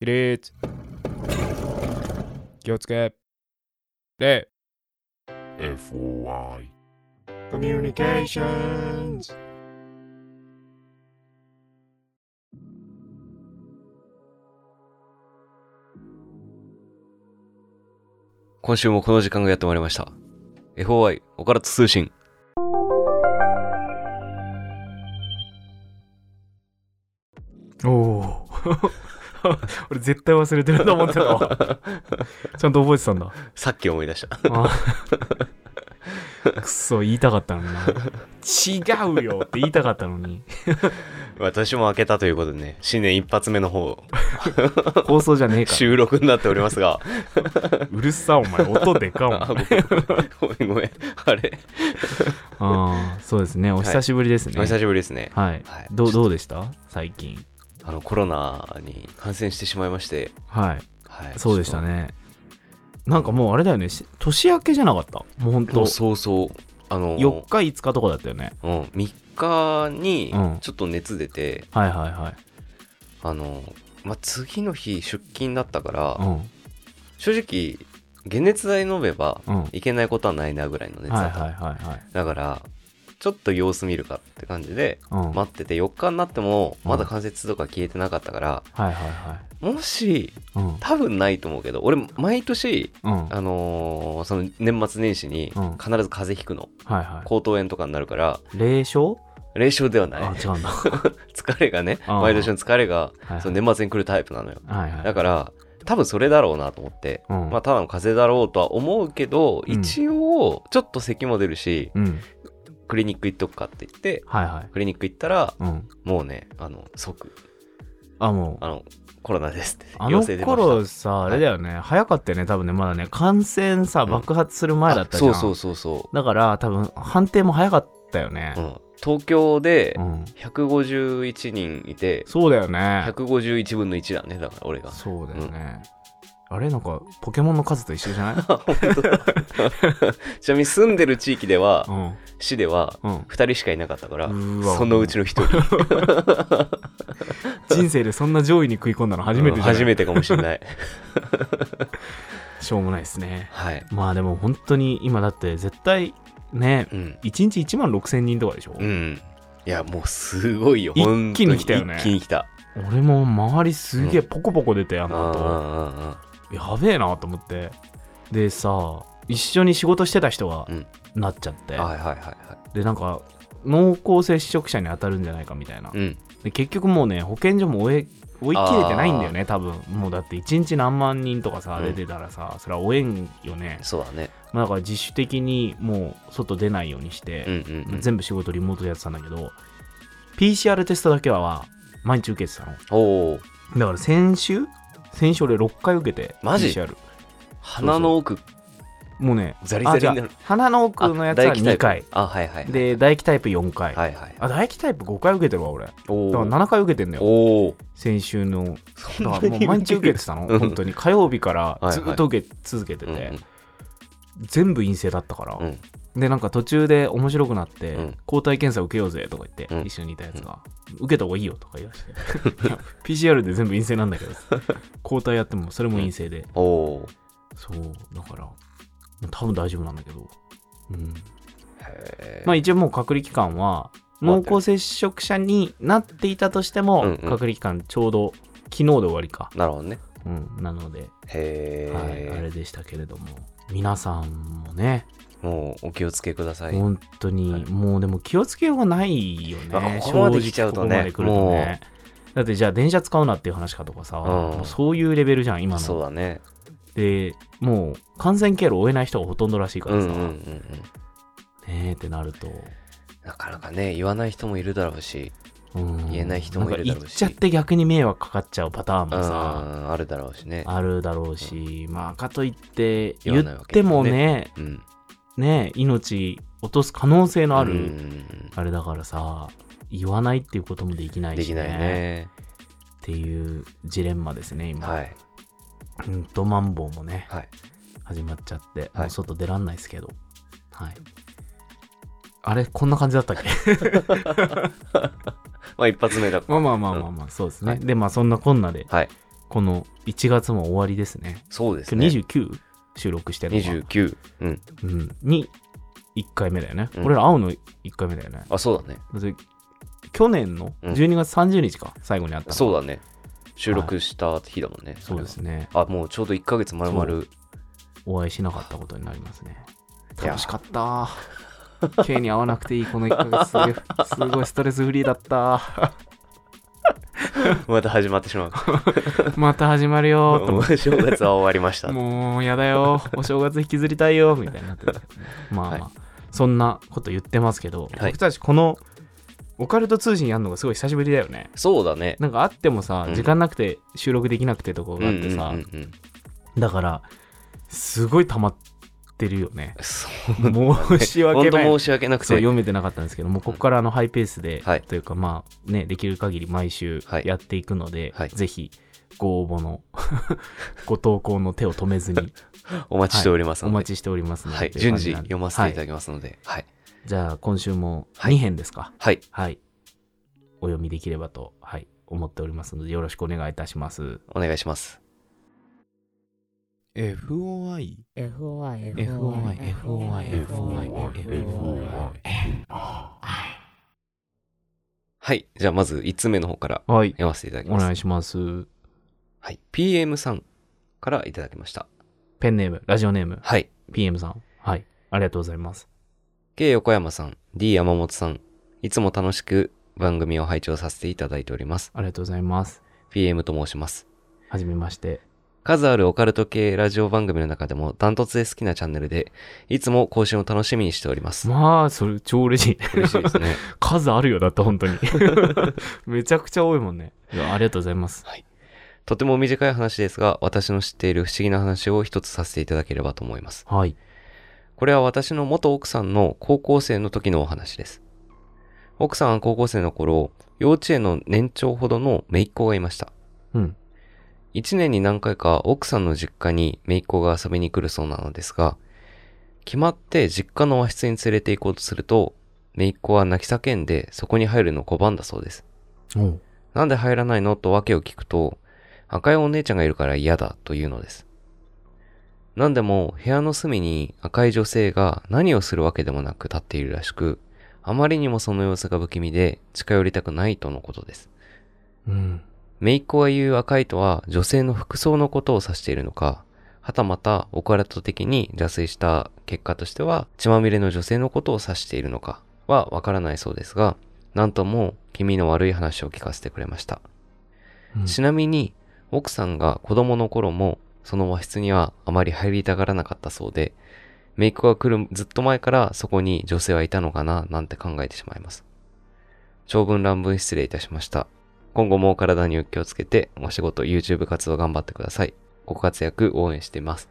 起立気をつけ。礼 FOI コミュニケーションズ。今週もこの時間がやってまいりました。FOI、オカルト通信。おお 俺絶対忘れてると思ってたわ。ちゃんと覚えてたんだ。さっき思い出した。あ。くそ言いたかったのにな。違うよって言いたかったのに。私も開けたということでね、新年一発目の方、放送じゃねえか収録になっておりますが、うるさお前。音でかお前。あごめん。ごめん。あれ。ああそうですね。お久しぶりですね。お久しぶりですね。はい、はい。どうどうでした？最近あの、コロナに感染してしまいまして、はい。はい。そうでしたね。なんかもうあれだよね。し年明けじゃなかった？もうほんと。ちょっと。そうそう。あの、4日5日とかだったよね。うん、3日にうん。ちょっと熱出て、はいはいはい。あの、まあ、次の日出勤だったから、うん。正直、解熱剤飲めばうん。いけないことはないなぐらいの熱だった。はいはいはいはい。だから、ちょっと様子見るかって感じで、うん。待ってて4日になってもうん。まだ関節とか消えてなかったから、はいはいはい。もしうん。多分ないと思うけど俺毎年うん。あのーその年末年始にうん。必ず風邪ひくの。口頭炎とかになるからい霊障？霊障ではない。あ違うんだ。疲れがねあー毎年の疲れがはいはい。その年末に来るタイプなのよ。はいはい。だから多分それだろうなと思って、うん。まあただの風邪だろうとは思うけど、うん。一応ちょっと咳も出るしうんクリニック行っとくかって言ってはいはい。クリニック行ったらうん。もうねあの即。あもう。あのコロナですって。あの頃さあれだよね、早かったよね多分ね。まだね感染さうん。爆発する前だったじゃん、あそうそうそうそだから多分判定も早かったよね。う、うん、東京でうん、151人いて、そうだよね。151分の1だねだから俺が。そうだよね、あれ？なんかポケモンの数と一緒じゃない？ちなみに住んでる地域では、うん。市ではうん。2人しかいなかったからそのうちの1人。人生でそんな上位に食い込んだの初めてじゃない、初めてかもしれない。しょうもないですね。はい。まあでも本当に今だって絶対ねうん。1日1万6000人とかでしょ、うん。いやもうすごいよ一気に来たよね。一気に来た。俺も周りすげえポコポコ出てああの後、あやべえなと思って。でさ一緒に仕事してた人がうん。なっちゃって、はいはいはいはい。でなんか濃厚接触者に当たるんじゃないかみたいな、うん。で結局もうね保健所も追え追い切れてないんだよね多分。もうだって1日何万人とかさうん。出てたらさ、それは追えんよね、そうだね。まあ、だから自主的にもう外出ないようにしうんて、うんうん。全部仕事リモートでやってたんだけど PCR テストだけは毎日受けてたの。だから先週先週俺6回受けてマジ？PCR 鼻の奥。もうねザリザリになる鼻の奥のやつは2回。あはいはいで唾液タイプ4回、はいはいあ唾液タイプ5回受けてるわ俺。だかおら7回受けてんだよ。先週の。だからもう毎日受けてたの？うん。本当に。火曜日からずっと受け続けてて、うんうん。全部陰性だったから、うんでなんか途中で面白くなって、うん。抗体検査受けようぜとか言って、うん。一緒にいたやつが、受けた方がいいよとか言い出して。いや PCR で全部陰性なんだけど抗体やってもそれも陰性で、おおそうだから多分大丈夫なんだけど、うん、へまあ一応もう隔離期間は濃厚接触者になっていたとしても、うんうん。隔離期間ちょうど昨日で終わりか、なるほどね。うん、なので、へはい、あれえでしたけれども。皆さんもねもうお気をつけください。本当に、はい。もうでも気をつけようがないよあね。ここまで来ちゃうとね。こことね。だってじゃあ電車使うなっていう話かとかさ、もうそういうレベルじゃん今の。そうだね。でもう感染経路を追えない人がほとんどらしいからさ、うんうんうんうん。ねえってなると、なかなかね言わない人もいるだろうし。うん、言えない人もいるだろうし。言っちゃって逆に迷惑かかっちゃうパターンもうさ、んあるだろうしね。あるだろうし、まあかといって言言ってわないわけだね。もねうんね命落とす可能性のある、あれだからさ言わないっていうこともできないし、できないね。っていうジレンマですね今、はい。うんとマンボウもねはい。始まっちゃって、はい。もう外出らんないですけど。はい。あれこんな感じだったっけ？まあ一発目だまあまあまあまあまあそうですね、はい。でまあそんなこんなではい。この1月も終わりですね。そうですね。今日 29? 収録してるのが。29。うん。うん。に、1回目だよね。うん俺ら会うの1回目だよね。あ、そうだね。だって去年のうん12月30日か、最後に会ったの。そうだね。収録した日だもんね。そうですね。あ、もうちょうど1ヶ月丸々。お会いしなかったことになりますね。いや楽しかった。K に会わなくていいこの1ヶ月すげえすごいストレスフリーだった。また始まってしまう。また始まるよーと も思っう正月は終わりましたて。。もうやだよ。お正月引きずりたいよ。みたいになって。まあまあ、はいそんなこと言ってますけど、はい僕たちこのオカルト通信やるのがすごい久しぶりだよね。そうだね。なんか会ってもさ、うん時間なくて収録できなくてとこがあってさ、うんうんうんうんだから、すごい溜まってるよね。そう申し訳本当ない。申し訳なくて。読めてなかったんですけどもうここからあのハイペースで、はいというかまあねできる限り毎週はいやっていくので、はいぜひご応募の ご投稿の手を止めずに お待ちしておりますので。お待ちしておりますので、はい。順次読ませていただはいきますので。はい。じゃあ今週もはい2編ですか？はい。はい、お読みできればと、はい、思っておりますのでよろしくお願いいたしますお願いします。FOI FOI FOI FOI FOI はい。じゃあまず1つ目の方からはい。読ませていただきます。お願いします。はい。PM さんからいただきました。ペンネーム。ラジオネーム。はい。PM さん。はい。ありがとうございます。K 横山さん、D 山本さん、いつも楽しく番組を拝聴させていただいております。ありがとうございます。PM と申します。はじめまして数あるオカルト系ラジオ番組の中でもダントツで好きなチャンネルで、いつも更新を楽しみにしております。まあそれ超嬉しい嬉しいですね。数あるよだって本当に めちゃくちゃ多いもんねありがとうございますとても短い話ですが、私の知っている不思議な話を一つさせていただければと思います。はいこれは私の元奥さんの高校生の時のお話です。奥さんは高校生の頃、幼稚園の年長ほどの姪っ子がいました。うん一年に何回か奥さんの実家に姪っ子が遊びに来るそうなのですが、決まって実家の和室に連れて行こうとすると、姪っ子は泣き叫んでそこに入るのを拒んだそうです。なんで入らないのと訳を聞くと、赤いお姉ちゃんがいるから嫌だというのです。なんでも部屋の隅に赤い女性が何をするわけでもなく立っているらしく、あまりにもその様子が不気味で近寄りたくないとのことです。うん姪っ子が言う赤いとは女性の服装のことを指しているのか、はたまたオカルト的に邪推した結果としては血まみれの女性のことを指しているのかはわからないそうですが、なんとも気味の悪い話を聞かせてくれました。うんちなみに、奥さんが子供の頃も、その和室にはあまり入りたがらなかったそうで、姪っ子が来るずっと前からそこに女性はいたのかな、なんて考えてしまいます。長文乱文失礼いたしました。今後もお体に気をつけて、お仕事、YouTube 活動頑張ってください。ご活躍応援しています。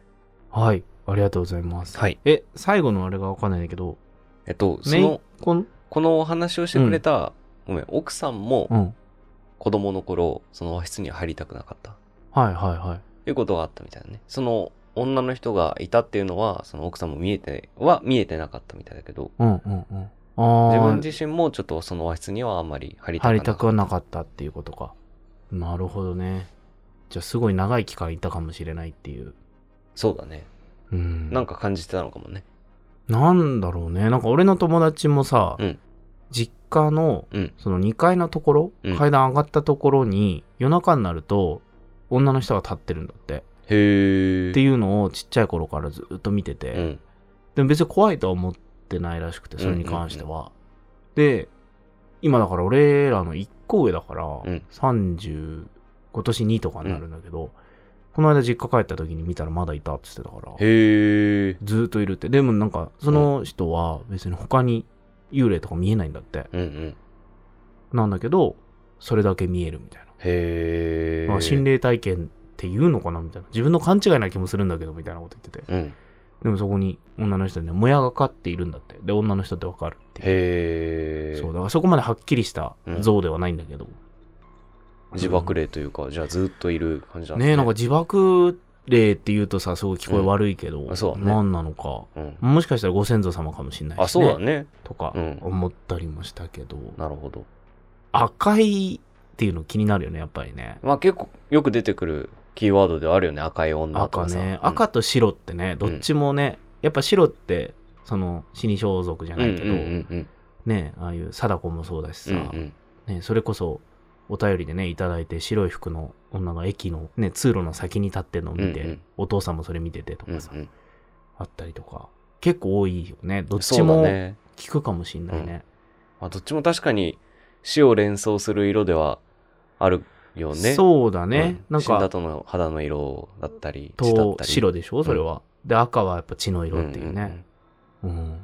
はいありがとうございますはい。え最後のあれがわかんないんだけどえっと、その、こんこのお話をしてくれた、ごめん、奥さんもうん子供の頃、その和室には入りたくなかった。はいはいはいいうことがあったみたいだね。その女の人がいたっていうのは、その奥さんも見えて、は見えてなかったみたいだけど、うんうんうん自分自身もちょっとその和室にはあんまり入りたくなかった。入りたくはなかったっていうことかなるほどねじゃあすごい長い期間いたかもしれないっていうそうだね。うんなんか感じてたのかもね。なんだろうねなんか俺の友達もさ、うん実家のうん。その2階のところ、うん階段上がったところに夜中になると女の人が立ってるんだって、へえ。っていうのをちっちゃい頃からずっと見てて、うん。でも別に怖いとは思ってないらしくてそれに関しては、で今だから俺らの1個上だから、ん30今年2とかになるんだけど、この間実家帰った時に見たらまだいたって言ってたからへえ。ずーっといるってでもなんかその人は別に他に幽霊とか見えないんだって、うんうん。なんだけどそれだけ見えるみたいな、へえ。まあ、心霊体験っていうのかなみたいな自分の勘違いな気もするんだけどみたいなこと言っててうん。でもそこに女の人にねもやがかっているんだって。で女の人ってわかるってへえ。そうだからそこまではっきりした像ではないんだけど、自爆霊というか、じゃあずっといる感じなんだね。えなんか自爆霊って言うとさすごい聞こえ悪いけど、うん。あそうだね。何なのか。うん。もしかしたらご先祖様かもしれないし、ね、あ、そうだね。とかうん。思ったりもしたけど、なるほど。赤いっていうの気になるよね、やっぱりね。まあ結構よく出てくるキーワードではあるよね。赤い女とかさ。赤ね、うん赤と白ってね、どっちもね、やっぱ白って、その死に装束じゃないけど、うんうんうんね、ああいう貞子もそうだしうん。さ、うんうんね、それこそお便りでね、いただいて白い服の女が駅の、ね、通路の先に立ってるのを見て、うんうんお父さんもそれ見ててとかさ、うんうんあったりとか、結構多いよね。どっちもね。聞くかもしんないね。まあどっちも確かに死を連想する色ではあるよね。そうだね。うんなんか、死んだ後の肌の色だったり、と。白でしょ？それは。で、赤はやっぱ血の色っていうね。うん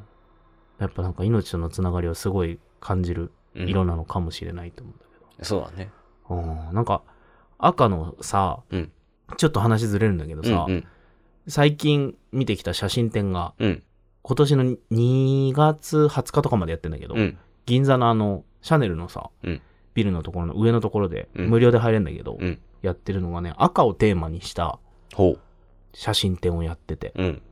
やっぱなんか命とのつながりをすごい感じるうんうんうん色なのかもしれないと思うんだけそうだね。ど。うんなんか、赤のさ、うんちょっと話ずれるんだけどさ、うんうん最近見てきた写真展が、うん今年の2月20日とかまでやってんだけど、うん銀座のあの、シャネルのさ、うんビルのところの上のところで、うん無料で入れるんだけど、うんやってるのがね、赤をテーマにしたほ写真展をやってて、う。うん。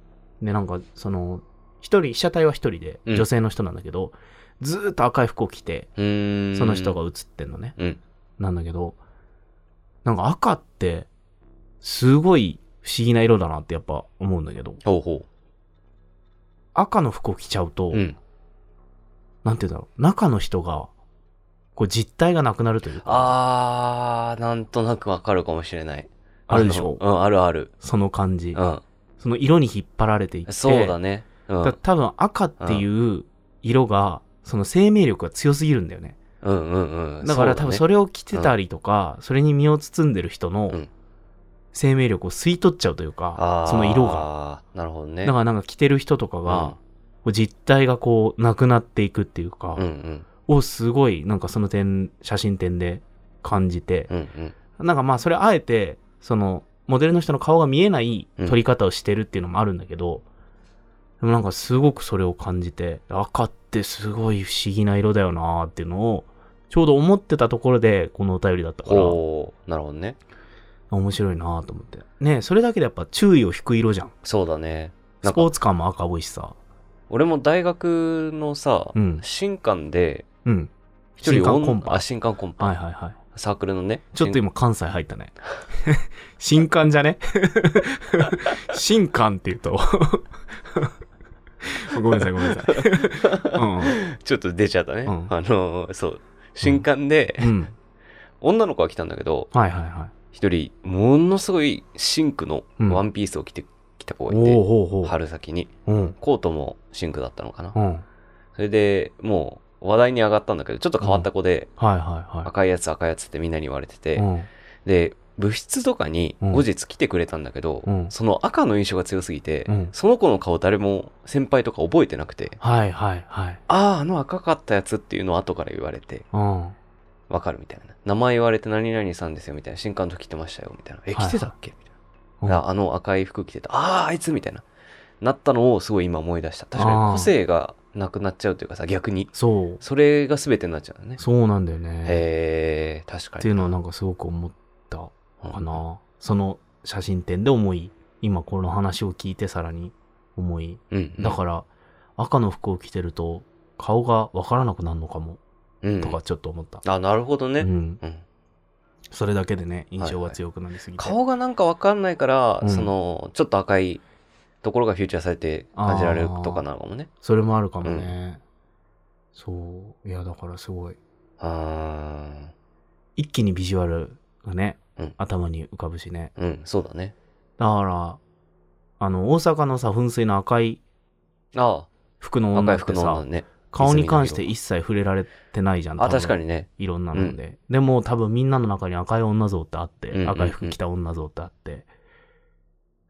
で、なんか、その、一人、被写体は一人で、うん女性の人なんだけど、ずーっと赤い服を着て、うーん。その人が写ってんのね。うん。なんだけど、なんか赤って、すごい不思議な色だなってやっぱ思うんだけど、ほうほ赤の服を着ちゃうと、う。うん。なんて言うんだろう、中の人が、こう実体がなくなるというか、あー、なんとなくわかるかもしれない。あるでしょ？うん、あるある。その感じ。うん。その色に引っ張られていって、そうだね。うん。だ多分赤っていう色が、その生命力が強すぎるんだよね。うんうんうん。だから多分それ、れを着てたりとか、それに身を包んでる人のうん生命力を吸い取っちゃうというか、その色が。。なるほどね。だからなんか着てる人とかが、実体がこうなくなっていくっていうか、うんうん。をすごいなんかその点、写真展で感じて、うんうん。なんかまあそれあえて、そのモデルの人の顔が見えない撮り方をしてるっていうのもあるんだけど、でもなんかすごくそれを感じて、赤ってすごい不思議な色だよなーっていうのを、ちょうど思ってたところでこのお便りだったから。なるほどね。面白いなーと思って。ねそれだけでやっぱ注意を引く色じゃん。そうだね。スポーツカーも赤多いしさ。俺も大学のさ、うん。新刊で、うん。一人新刊コンパあ、新刊コンパ。はいはいはい。サークルのね。ちょっと今関西入ったね。新刊じゃね？新刊って言うと。ごめんなさいごめんなさい。ちょっと出ちゃったね。うんあの、そう。新刊で、うん。うん。女の子が来たんだけど、はいはいはい。一人、ものすごいシンクのうんワンピースを着てきた子おがいて、おほうほう。春先に。うん。コートもシンクだったのかな。うん。それで、もう話題に上がったんだけど、ちょっと変わった子で、はいはいは赤いやつ赤いやつってみんなに言われてて。で、部室とかにうん後日来てくれたんだけど、うんその赤の印象が強すぎて、うんその子の顔誰も先輩とか覚えてなくて、はいはいはい。ああ、あの赤かったやつっていうのを後から言われて、うん。わかるみたいな。名前言われて何々さんですよみたいな。新刊の時来てましたよみたいな。え、来てたっけ？みたいうんな。ああの赤い服着てた。ああ、あいつみたいな。なったのをすごい今思い出した。確かに個性がなくなっちゃうというかさ、逆に。そう。それが全てになっちゃうよね。そうなんだよね。へえ、確かに。っていうのはなんかすごく思ったかな。その写真展で思い、今この話を聞いてさらに思い。うん。うん。だから、赤の服を着てると、顔がわからなくなるのかも、うんとかちょっと思った。あ、なるほどね。うん。うんそれだけでね、印象が強くなりすぎて。顔がなんかわかんないから、うんその、ちょっと赤いところがフューチャーされて感じられるとかなのかもね。それもあるかもね。そう。いや、だからすごい。あ一気にビジュアルがね、うん頭に浮かぶしね。ーうん、そうだね。だから、あの、大阪のさ、噴水の赤いああ、服の女ってさ、ね。顔に関して一切触れられてないじゃん。あ、確かにね。いろんなので。でも多分みんなの中に赤い女像ってあって、うんうんうん赤い服着た女像ってあって、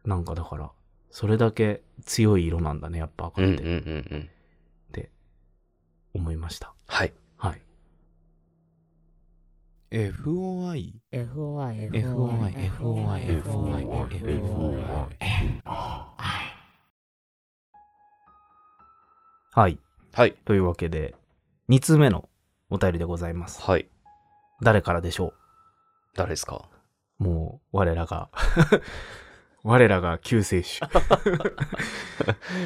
なんかだから、それだけ強い色なんだね、やっぱ赤って、うんうんうんうん。思いました。はい。はい。FOI FOI FOI FOI FOI はい。はい。というわけで、2通目のお便りでございます。はい。誰からでしょ誰ですか？うもう、我らが我らが救世主。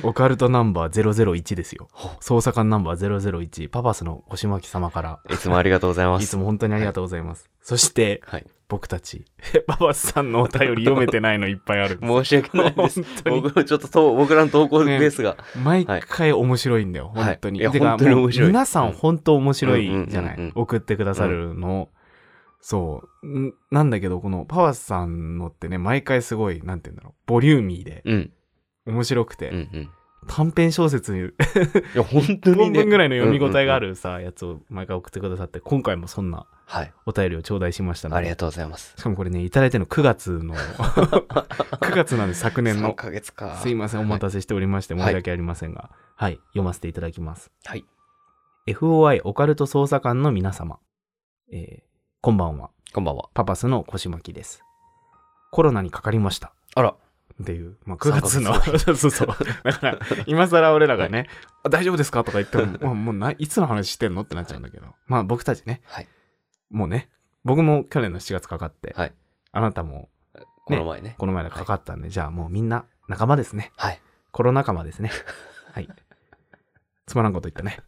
オカルトナンバー001ですよ。ほ捜査官ナンバー001、パパスの腰巻様から、いつもありがとうございます。いつも本当にありがとうございます。そして、はい。僕たち、パパスさんのお便り読めてないのいっぱいある。申し訳ないです。僕のちょっとと、僕らの投稿ベースが。毎回面白いんだよ、はい本当に。いやてか本当に面白い皆さん本当面白うんうんうんうんいじゃない。送ってくださるの。そう。んなんだけど、このパワスさんのってね、毎回すごい、なんて言うんだろう、ボリューミーで、うん。面白くて、うんうん。短編小説にいや、本当に本ね。分ぐらいの読み応えがある。るさ、やつを毎回送ってくださって、今回もそんなはい。お便りを頂戴しましたので。ありがとうございます。しかもこれね、いただいてるの9月の、9月なんで昨年3の。ヶ月か。すいません、お待せ。たせしておりまして、はい申し訳ありませんが、はい、読ませていただきます。はい。FOI オカルト捜査官の皆様、えーこんばんは。こんばんは。パパスの腰巻きです。コロナにかかりました。あら。っていう、まあ、9月の、三そうそう。だから、今更俺らがね、あ大丈夫ですか？とか言っても、もうないつの話してんの？ってなっちゃうんだけど、まあ僕たちね、はい。もうね、僕も去年の7月かかって、はい。あなたもこの前ね。この前かかったんで、じゃあもうみんな仲間ですね。はい。コロ仲間ですね。はい。つまらんこと言ったね。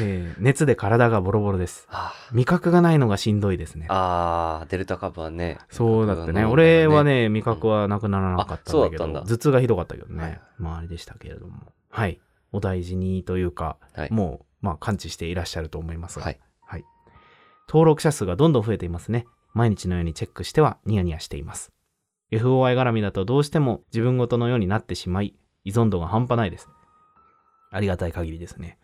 えー熱で体がボロボロです。あ味覚がないのがしんどいですね。あー、デルタ株はね。そうだってね。俺はね、味覚はなくならなかったんだけど、うんだ頭痛がひどかったけどね。はいまああれでしたけれども。はい。お大事にというか、はい。もう、まあ感知していらっしゃると思いますが、はい。はい。登録者数がどんどん増えていますね。毎日のようにチェックしてはニヤニヤしています。FOI 絡みだとどうしても自分ごとのようになってしまい、依存度が半端ないです。ありがたい限りですね。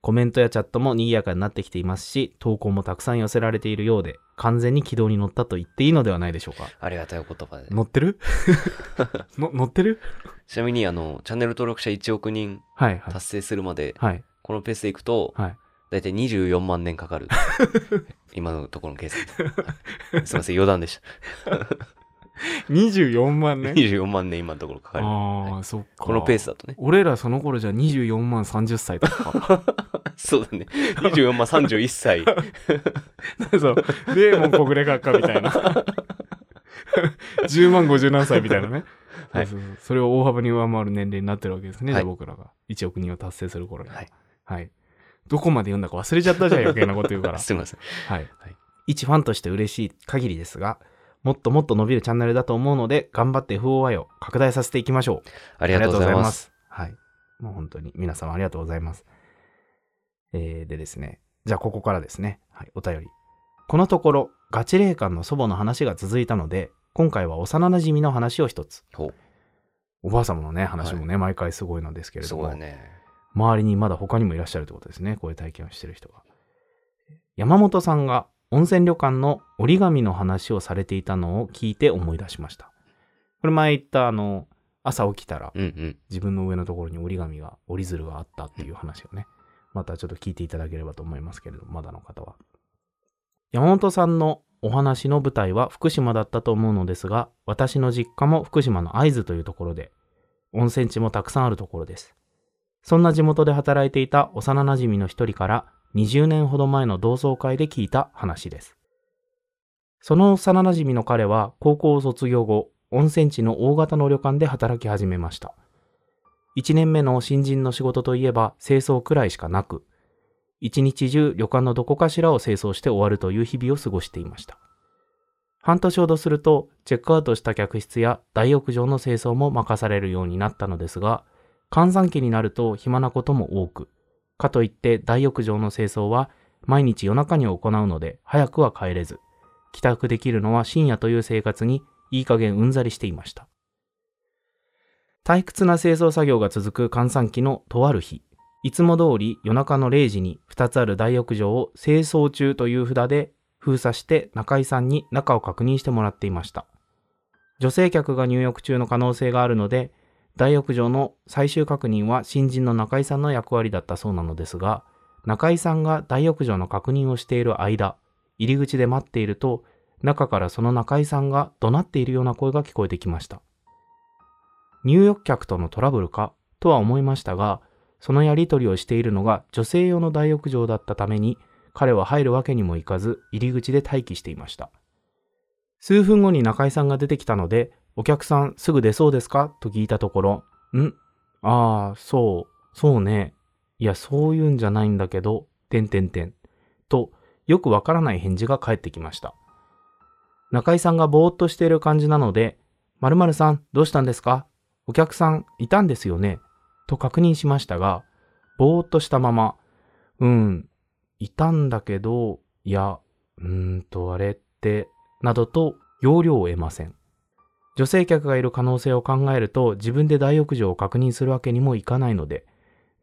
コメントやチャットも賑やかになってきていますし、投稿もたくさん寄せられているようで、完全に軌道に乗ったと言っていいのではないでしょうか。ありがたいお言葉で。乗ってる？の乗ってる？ちなみに、あの、チャンネル登録者1億人はいはい。達成するまで、はい。このペースでいくと、はい。だいたい24万年かかる。今のところの計算すいません、余談でした。24万ね。24万年今のところかかる。ああ、はいそっか。このペースだとね。俺らその頃じゃ24万30歳とか。そうだね。24万31歳。そう。デーモン小暮閣下みたいな。10万50何歳みたいなね。はいそうそうそうそれを大幅に上回る年齢になってるわけですね。はい僕らが1億人を達成する頃には。ははいい。どこまで読んだか忘れちゃったじゃん、余計なこと言うから。すいません。はい。はい一ファンとして嬉しい限りですが、もっともっと伸びるチャンネルだと思うので、頑張って FOI を拡大させていきましょう。ありがとうございます。す。はい。もう本当に皆様ありがとうございます。えー、でですね。じゃあここからですね。はい、お便り。このところ、ガチ霊感の祖母の話が続いたので、今回は幼馴染の話を一つ。ほおばあ様のね、話もね、毎回すごいのですけう。れども、ね。周りにまだ他にもいらっしゃるってことですね。こういう体験をしてる人が。山本さんが温泉旅館の折り紙の話をされていたのを聞いて思い出しました。これ前言ったあの、朝起きたらうんうん。自分の上のところに折り紙が、折り鶴があったっていう話をね、またちょっと聞いていただければと思いますけれども、まだの方は。山本さんのお話の舞台は福島だったと思うのですが、私の実家も福島の会津というところで、温泉地もたくさんあるところです。そんな地元で働いていた幼馴染の一人から20年ほど前の同窓会で聞いた話です。その幼馴染の彼は高校を卒業後、温泉地の大型の旅館で働き始めました。1年目の新人の仕事といえば清掃くらいしかなく、一日中旅館のどこかしらを清掃して終わるという日々を過ごしていました。半年ほどすると、チェックアウトした客室や大浴場の清掃も任されるようになったのですが、閑散期になると暇なことも多く、かといって大浴場の清掃は毎日夜中に行うので早くは帰れず、帰宅できるのは深夜という生活にいい加減うんざりしていました。退屈な清掃作業が続く閑散期のとある日、いつも通り夜中の0時に2つある大浴場を清掃中という札で封鎖して中井さんに中を確認してもらっていました。女性客が入浴中の可能性があるので、大浴場の最終確認は新人の中井さんの役割だったそうなのですが、中井さんが大浴場の確認をしている間、入り口で待っていると、中からその中井さんが怒鳴っているような声が聞こえてきました。入浴客とのトラブルかとは思いましたが、そのやりとりをしているのが女性用の大浴場だったために、彼は入るわけにもいかず、入り口で待機していました。数分後に中井さんが出てきたので、お客さんすぐ出そうですか？と聞いたところ、んああ、そう、そうね。いや、そういうんじゃないんだけど、てんてんてん。と、よくわからない返事が返ってきました。中井さんがぼーっとしている感じなので、〇〇さん、どうしたんですか？お客さんいたんですよね？と確認しましたが、ぼーっとしたまま、うん、いたんだけど、いや、うーんとあれって、などと要領を得ません。女性客がいる可能性を考えると自分で大浴場を確認するわけにもいかないので、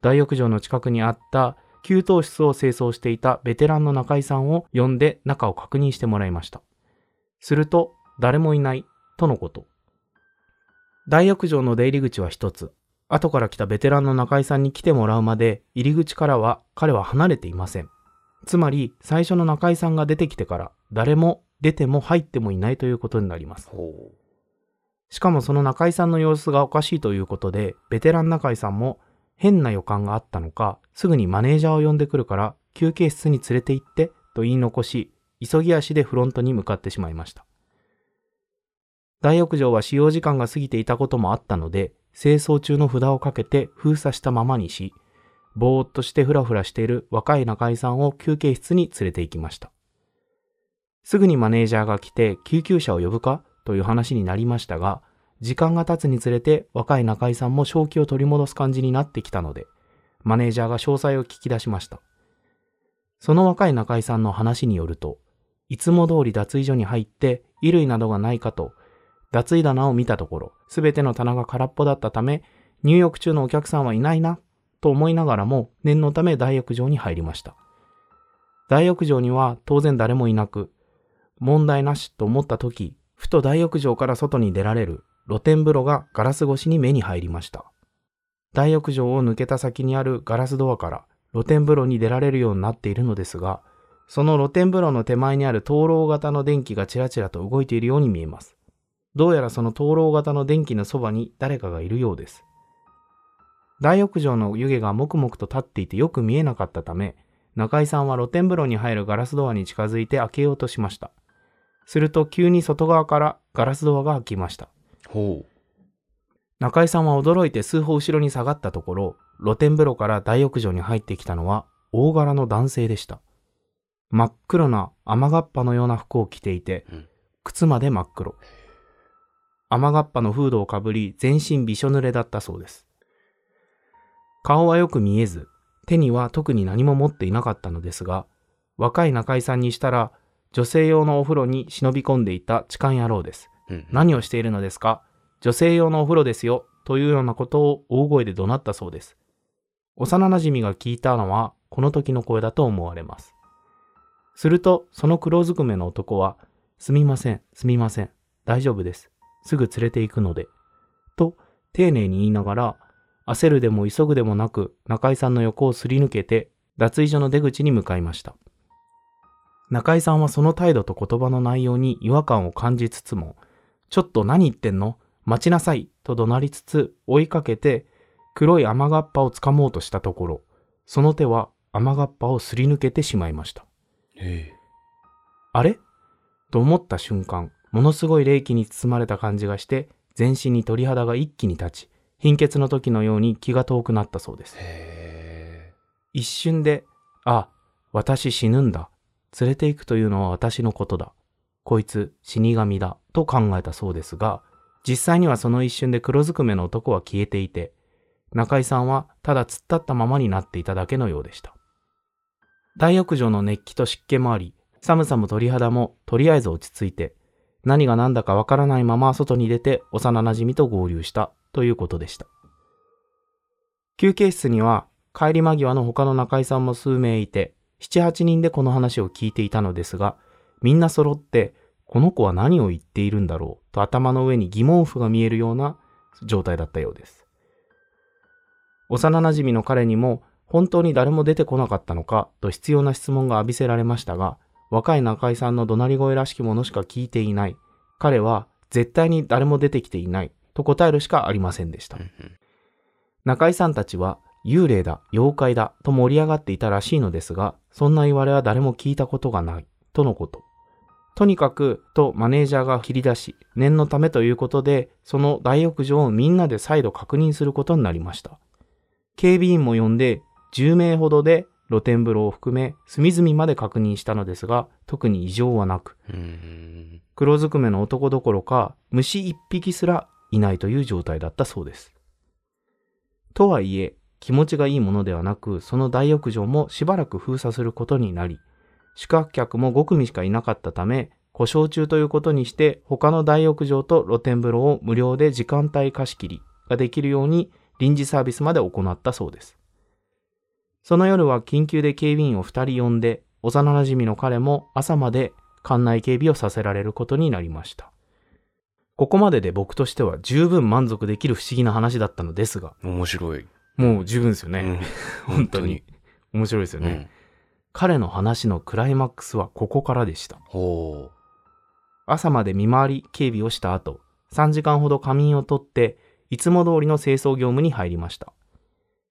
大浴場の近くにあった給湯室を清掃していたベテランの中井さんを呼んで中を確認してもらいました。すると、誰もいない、とのこと。大浴場の出入り口は一つ。後から来たベテランの中井さんに来てもらうまで入り口からは彼は離れていません。つまり最初の中井さんが出てきてから誰も出ても入ってもいないということになります。しかもその中井さんの様子がおかしいということで、ベテラン中井さんも変な予感があったのか、すぐにマネージャーを呼んでくるから休憩室に連れて行ってと言い残し、急ぎ足でフロントに向かってしまいました。大浴場は使用時間が過ぎていたこともあったので、清掃中の札をかけて封鎖したままにし、ぼーっとしてフラフラしている若い中井さんを休憩室に連れて行きました。すぐにマネージャーが来て救急車を呼ぶかという話になりましたが、時間が経つにつれて若い中井さんも正気を取り戻す感じになってきたので、マネージャーが詳細を聞き出しました。その若い中井さんの話によると、いつも通り脱衣所に入って衣類などがないかと、脱衣棚を見たところ、すべての棚が空っぽだったため、入浴中のお客さんはいないな、と思いながらも念のため大浴場に入りました。大浴場には当然誰もいなく、問題なしと思った時、ふと大浴場から外に出られる露天風呂がガラス越しに目に入りました。大浴場を抜けた先にあるガラスドアから露天風呂に出られるようになっているのですが、その露天風呂の手前にある灯籠型の電気がちらちらと動いているように見えます。どうやらその灯籠型の電気のそばに誰かがいるようです。大浴場の湯気がもくもくと立っていてよく見えなかったため、中井さんは露天風呂に入るガラスドアに近づいて開けようとしました。すると急に外側からガラスドアが開きました。う。ほ中井さんは驚いて数歩後ろに下がったところ、露天風呂から大浴場に入ってきたのは大柄の男性でした。真っ黒な雨がっぱのような服を着ていてうん、靴まで真っ黒。雨がっぱのフードをかぶり、全身びしょ濡れだったそうです。顔はよく見えず、手には特に何も持っていなかったのですが、若い中井さんにしたら、女性用のお風呂に忍び込んでいた痴漢野郎です。う。うん。何をしているのですか？女性用のお風呂ですよ。というようなことを大声で怒鳴ったそうです。幼馴染が聞いたのはこの時の声だと思われます。すると、その黒ずくめの男は、すみません、すみません、大丈夫です。すぐ連れて行くので。と、丁寧に言いながら、焦るでも急ぐでもなく、中井さんの横をすり抜けて、脱衣所の出口に向かいました。中井さんはその態度と言葉の内容に違和感を感じつつも、ちょっと何言ってんの？待ちなさいと怒鳴りつつ追いかけて黒い雨がっぱを掴もうとしたところ、その手は雨がっぱをすり抜けてしまいました。えあれ？と思った瞬間、ものすごい冷気に包まれた感じがして、全身に鳥肌が一気に立ち、貧血の時のように気が遠くなったそうです。へ一瞬で、あ、私死ぬんだ。連れて行くというのは私のことだ。こいつ死神だ。と考えたそうですが、実際にはその一瞬で黒ずくめの男は消えていて、中井さんはただ突っ立ったままになっていただけのようでした。大浴場の熱気と湿気もあり、寒さも鳥肌もとりあえず落ち着いて、何が何だかわからないまま外に出て幼馴染と合流したということでした。休憩室には帰り間際の他の中井さんも数名いて、七八人でこの話を聞いていたのですが、みんな揃って、この子は何を言っているんだろうと頭の上に疑問符が見えるような状態だったようです。幼馴染の彼にも本当に誰も出てこなかったのかと必要な質問が浴びせられましたが、若い中井さんの怒鳴り声らしきものしか聞いていない。彼は絶対に誰も出てきていないと答えるしかありませんでした中井さんたちは幽霊だ、妖怪だと盛り上がっていたらしいのですが、そんな言われは誰も聞いたことがない、とのこと。とにかく、とマネージャーが切り出し、念のためということで、その大浴場をみんなで再度確認することになりました。警備員も呼んで、10名ほどで露天風呂を含め、隅々まで確認したのですが、特に異常はなく。黒ずくめの男どころか、虫一匹すらいないという状態だったそうです。とはいえ、気持ちがいいものではなく、その大浴場もしばらく封鎖することになり、宿泊客も5組しかいなかったため、故障中ということにして、他の大浴場と露天風呂を無料で時間帯貸し切りができるように臨時サービスまで行ったそうです。その夜は緊急で警備員を2人呼んで、幼馴染の彼も朝まで館内警備をさせられることになりました。ここまでで僕としては十分満足できる不思議な話だったのですが、面白い。もう十分ですよね。うん 本当に。面白いですよね、うん。彼の話のクライマックスはここからでした。ほ朝まで見回り警備をした後、3時間ほど仮眠をとって、いつも通りの清掃業務に入りました。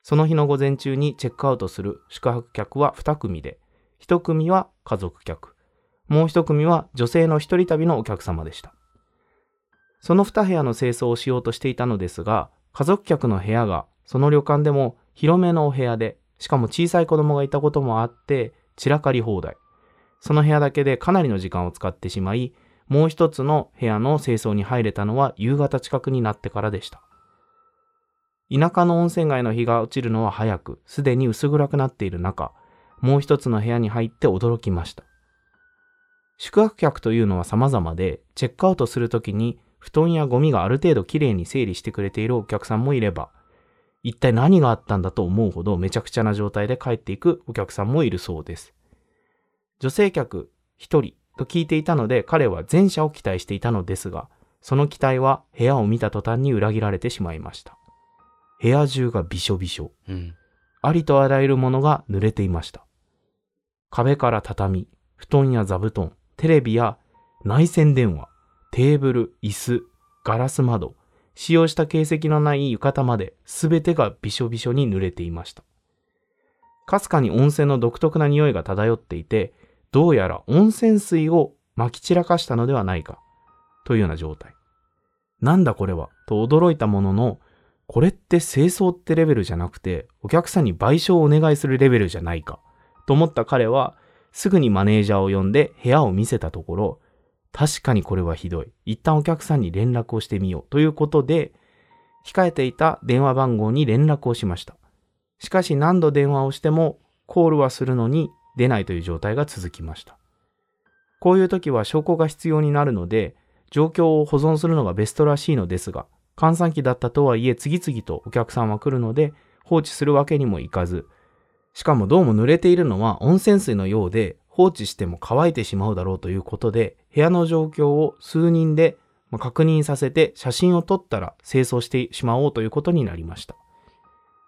その日の午前中にチェックアウトする宿泊客は2組で、1組は家族客、もう1組は女性の一人旅のお客様でした。その2部屋の清掃をしようとしていたのですが、家族客の部屋がその旅館でも広めのお部屋で、しかも小さい子供がいたこともあって、散らかり放題。その部屋だけでかなりの時間を使ってしまい、もう一つの部屋の清掃に入れたのは夕方近くになってからでした。田舎の温泉街の日が落ちるのは早く、すでに薄暗くなっている中、もう一つの部屋に入って驚きました。宿泊客というのは様々で、チェックアウトするときに布団やゴミがある程度きれいに整理してくれているお客さんもいれば、一体何があったんだと思うほどめちゃくちゃな状態で帰っていくお客さんもいるそうです。女性客一人と聞いていたので彼は前者を期待していたのですが、その期待は部屋を見た途端に裏切られてしまいました。部屋中がびしょびしょ。う。うん。ありとあらゆるものが濡れていました。壁から畳、布団や座布団、テレビや内線電話、テーブル、椅子、ガラス窓、使用した形跡のない浴衣まで全てがびしょびしょに濡れていました。かすかに温泉の独特な匂いが漂っていて、どうやら温泉水を撒き散らかしたのではないか、というような状態。なんだこれは、と驚いたものの、これって清掃ってレベルじゃなくて、お客さんに賠償をお願いするレベルじゃないか。と思った彼は、すぐにマネージャーを呼んで部屋を見せたところ、確かにこれはひどい。一旦お客さんに連絡をしてみよう。ということで、控えていた電話番号に連絡をしました。しかし何度電話をしても、コールはするのに出ないという状態が続きました。こういう時は証拠が必要になるので、状況を保存するのがベストらしいのですが、閑散期だったとはいえ次々とお客さんは来るので放置するわけにもいかず、しかもどうも濡れているのは温泉水のようで放置しても乾いてしまうだろうということで、部屋の状況を数人で確認させて写真を撮ったら清掃してしまおうということになりました。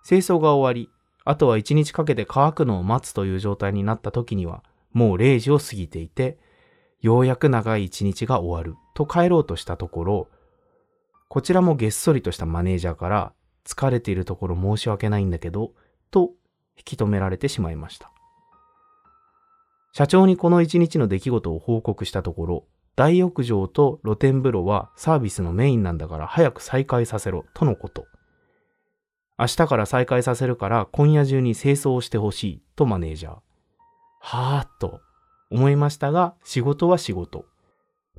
清掃が終わり、あとは1日かけて乾くのを待つという状態になった時には、もう0時を過ぎていて、ようやく長い一日が終わると帰ろうとしたところ、こちらもげっそりとしたマネージャーから、疲れているところ申し訳ないんだけど、と引き止められてしまいました。社長にこの一日の出来事を報告したところ、大浴場と露天風呂はサービスのメインなんだから早く再開させろ、とのこと。明日から再開させるから今夜中に清掃をしてほしい、とマネージャー。はぁ、と思いましたが、仕事は仕事。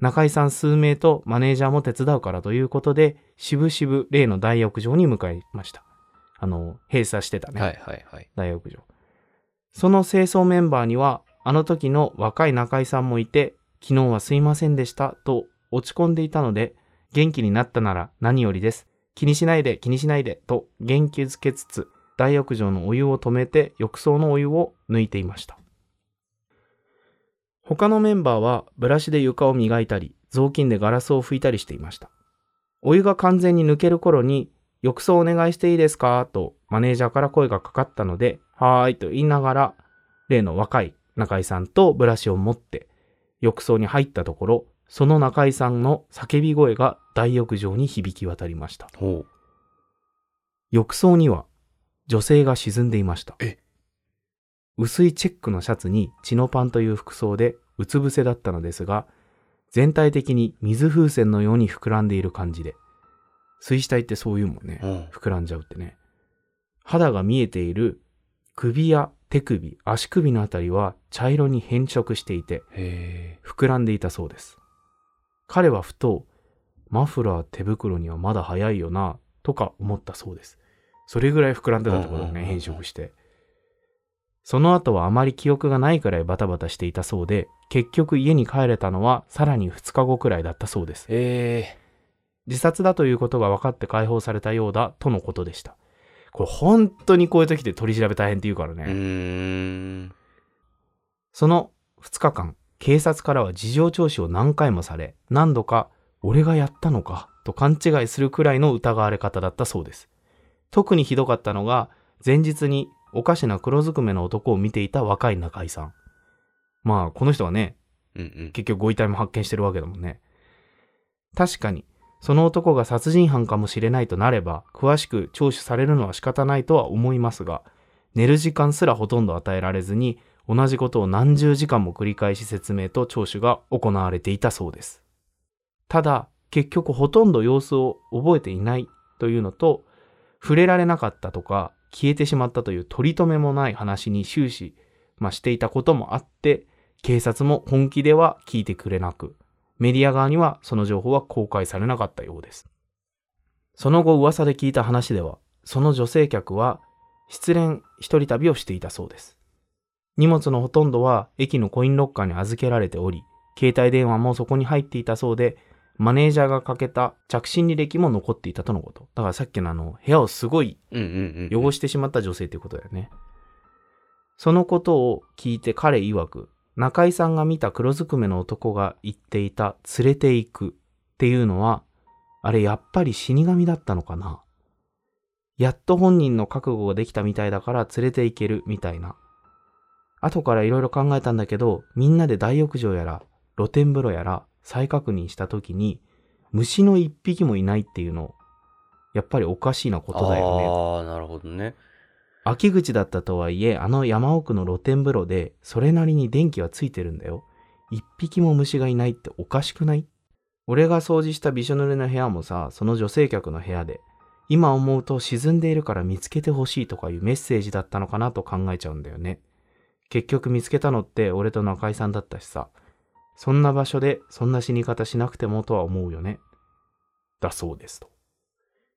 中井さん数名とマネージャーも手伝うからということで、しぶしぶ例の大浴場に向かいました。あの、閉鎖してたね。はいはいはい。大浴場。その清掃メンバーには、あの時の若い中井さんもいて、昨日はすいませんでしたと落ち込んでいたので、元気になったなら何よりです。気にしないで気にしないでと元気づけつつ、大浴場のお湯を止めて浴槽のお湯を抜いていました。他のメンバーはブラシで床を磨いたり、雑巾でガラスを拭いたりしていました。お湯が完全に抜ける頃に、浴槽お願いしていいですかとマネージャーから声がかかったので、はーいと言いながら、例の若い中井さんとブラシを持って浴槽に入ったところ、その中井さんの叫び声が大浴場に響き渡りました。浴槽には女性が沈んでいました。え？薄いチェックのシャツにチノパンという服装でうつ伏せだったのですが、全体的に水風船のように膨らんでいる感じで。水死体ってそういうもんね。うん。膨らんじゃうってね。肌が見えている首や手首、足首のあたりは茶色に変色していて、へ膨らんでいたそうです。彼はふと、マフラー手袋にはまだ早いよな、とか思ったそうです。それぐらい膨らんでたってことだね、変色して。その後はあまり記憶がないくらいバタバタしていたそうで、結局家に帰れたのはさらに2日後くらいだったそうです。自殺だということが分かって解放されたようだとのことでした。これ本当にこういう時って取り調べ大変って言うからね。その2日間、警察からは事情聴取を何回もされ、何度か、俺がやったのか、と勘違いするくらいの疑われ方だったそうです。特にひどかったのが、前日におかしな黒ずくめの男を見ていた若い中井さん。まあ、この人はね、うんうん。結局ご遺体も発見してるわけだもんね。確かに、その男が殺人犯かもしれないとなれば、詳しく聴取されるのは仕方ないとは思いますが、寝る時間すらほとんど与えられずに、同じことを何十時間も繰り返し説明と聴取が行われていたそうです。ただ、結局ほとんど様子を覚えていないというのと、触れられなかったとか、消えてしまったという取り留めもない話に終始、まあ、していたこともあって、警察も本気では聞いてくれなく、メディア側にはその情報は公開されなかったようです。その後噂で聞いた話では、その女性客は失恋一人旅をしていたそうです。荷物のほとんどは駅のコインロッカーに預けられており、携帯電話もそこに入っていたそうで、マネージャーがかけた着信履歴も残っていたとのこと。だからさっきのあの、部屋をすごい。汚してしまった女性ということだよね。そのことを聞いて彼曰く、中井さんが見た黒ずくめの男が言っていた連れて行くっていうのは、あれやっぱり死神だったのかな？やっと本人の覚悟ができたみたいだから連れて行けるみたいな。後からいろいろ考えたんだけど、みんなで大浴場やら露天風呂やら再確認した時に、虫の一匹もいないっていうの、やっぱりおかしいなことだよね。ああ、なるほどね。秋口だったとはいえ、あの山奥の露天風呂で、それなりに電気はついてるんだよ。一匹も虫がいないっておかしくない？俺が掃除したびしょ濡れの部屋もさ、その女性客の部屋で、今思うと沈んでいるから見つけてほしいとかいうメッセージだったのかなと考えちゃうんだよね。結局見つけたのって俺と中井さんだったしさ、そんな場所でそんな死に方しなくてもとは思うよね。だそうですと。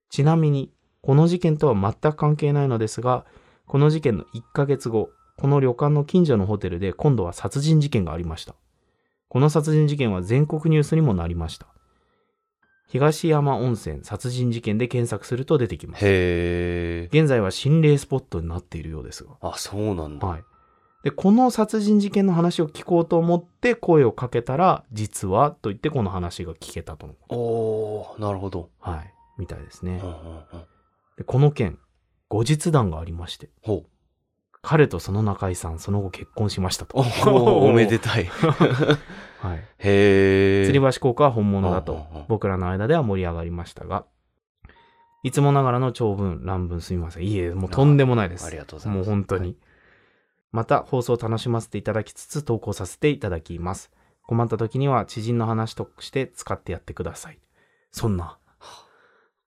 ちなみに、この事件とは全く関係ないのですが、この事件の1ヶ月後、この旅館の近所のホテルで今度は殺人事件がありました。この殺人事件は全国ニュースにもなりました。東山温泉殺人事件で検索すると出てきます。へえ。現在は心霊スポットになっているようですが。あ、そうなんだ。はい。で、この殺人事件の話を聞こうと思って声をかけたら、実はと言ってこの話が聞けたとの。おー、なるほど。はい。みたいですねうん。うんうんで、この件、後日談がありまして、ほう。彼とその中井さん、その後結婚しましたと。おー おめでたい。はい。へえ。吊り橋効果は本物だと僕らの間では盛り上がりましたが、いつもながらの長文、乱文すみません。いえ、もうとんでもないです。ありがとうございますもう本当に。はいまた、放送を楽しませていただきつつ投稿させていただきます。困った時には知人の話として使ってやってください。そんな。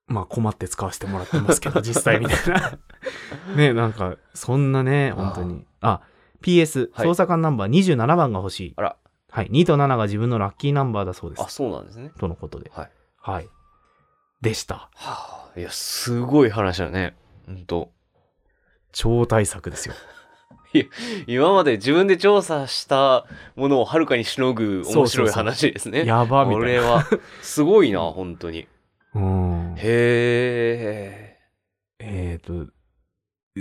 まあ困って使わせてもらってますけど、実際みたいな。ね、なんか、そんなね、本当に。あ、PS、はい捜査官ナンバー27番が欲しい。あら。はい、2と7が自分のラッキーナンバーだそうですあ、。そうなんですね。とのことで。はい。はい。でした。はあ、いや、すごい話だね。ほんと。超大作ですよ。今まで自分で調査したものをはるかにしのぐ面白い話ですね。やばみたいな。これは、すごいな、本当に。うん。へえ。えっ、と、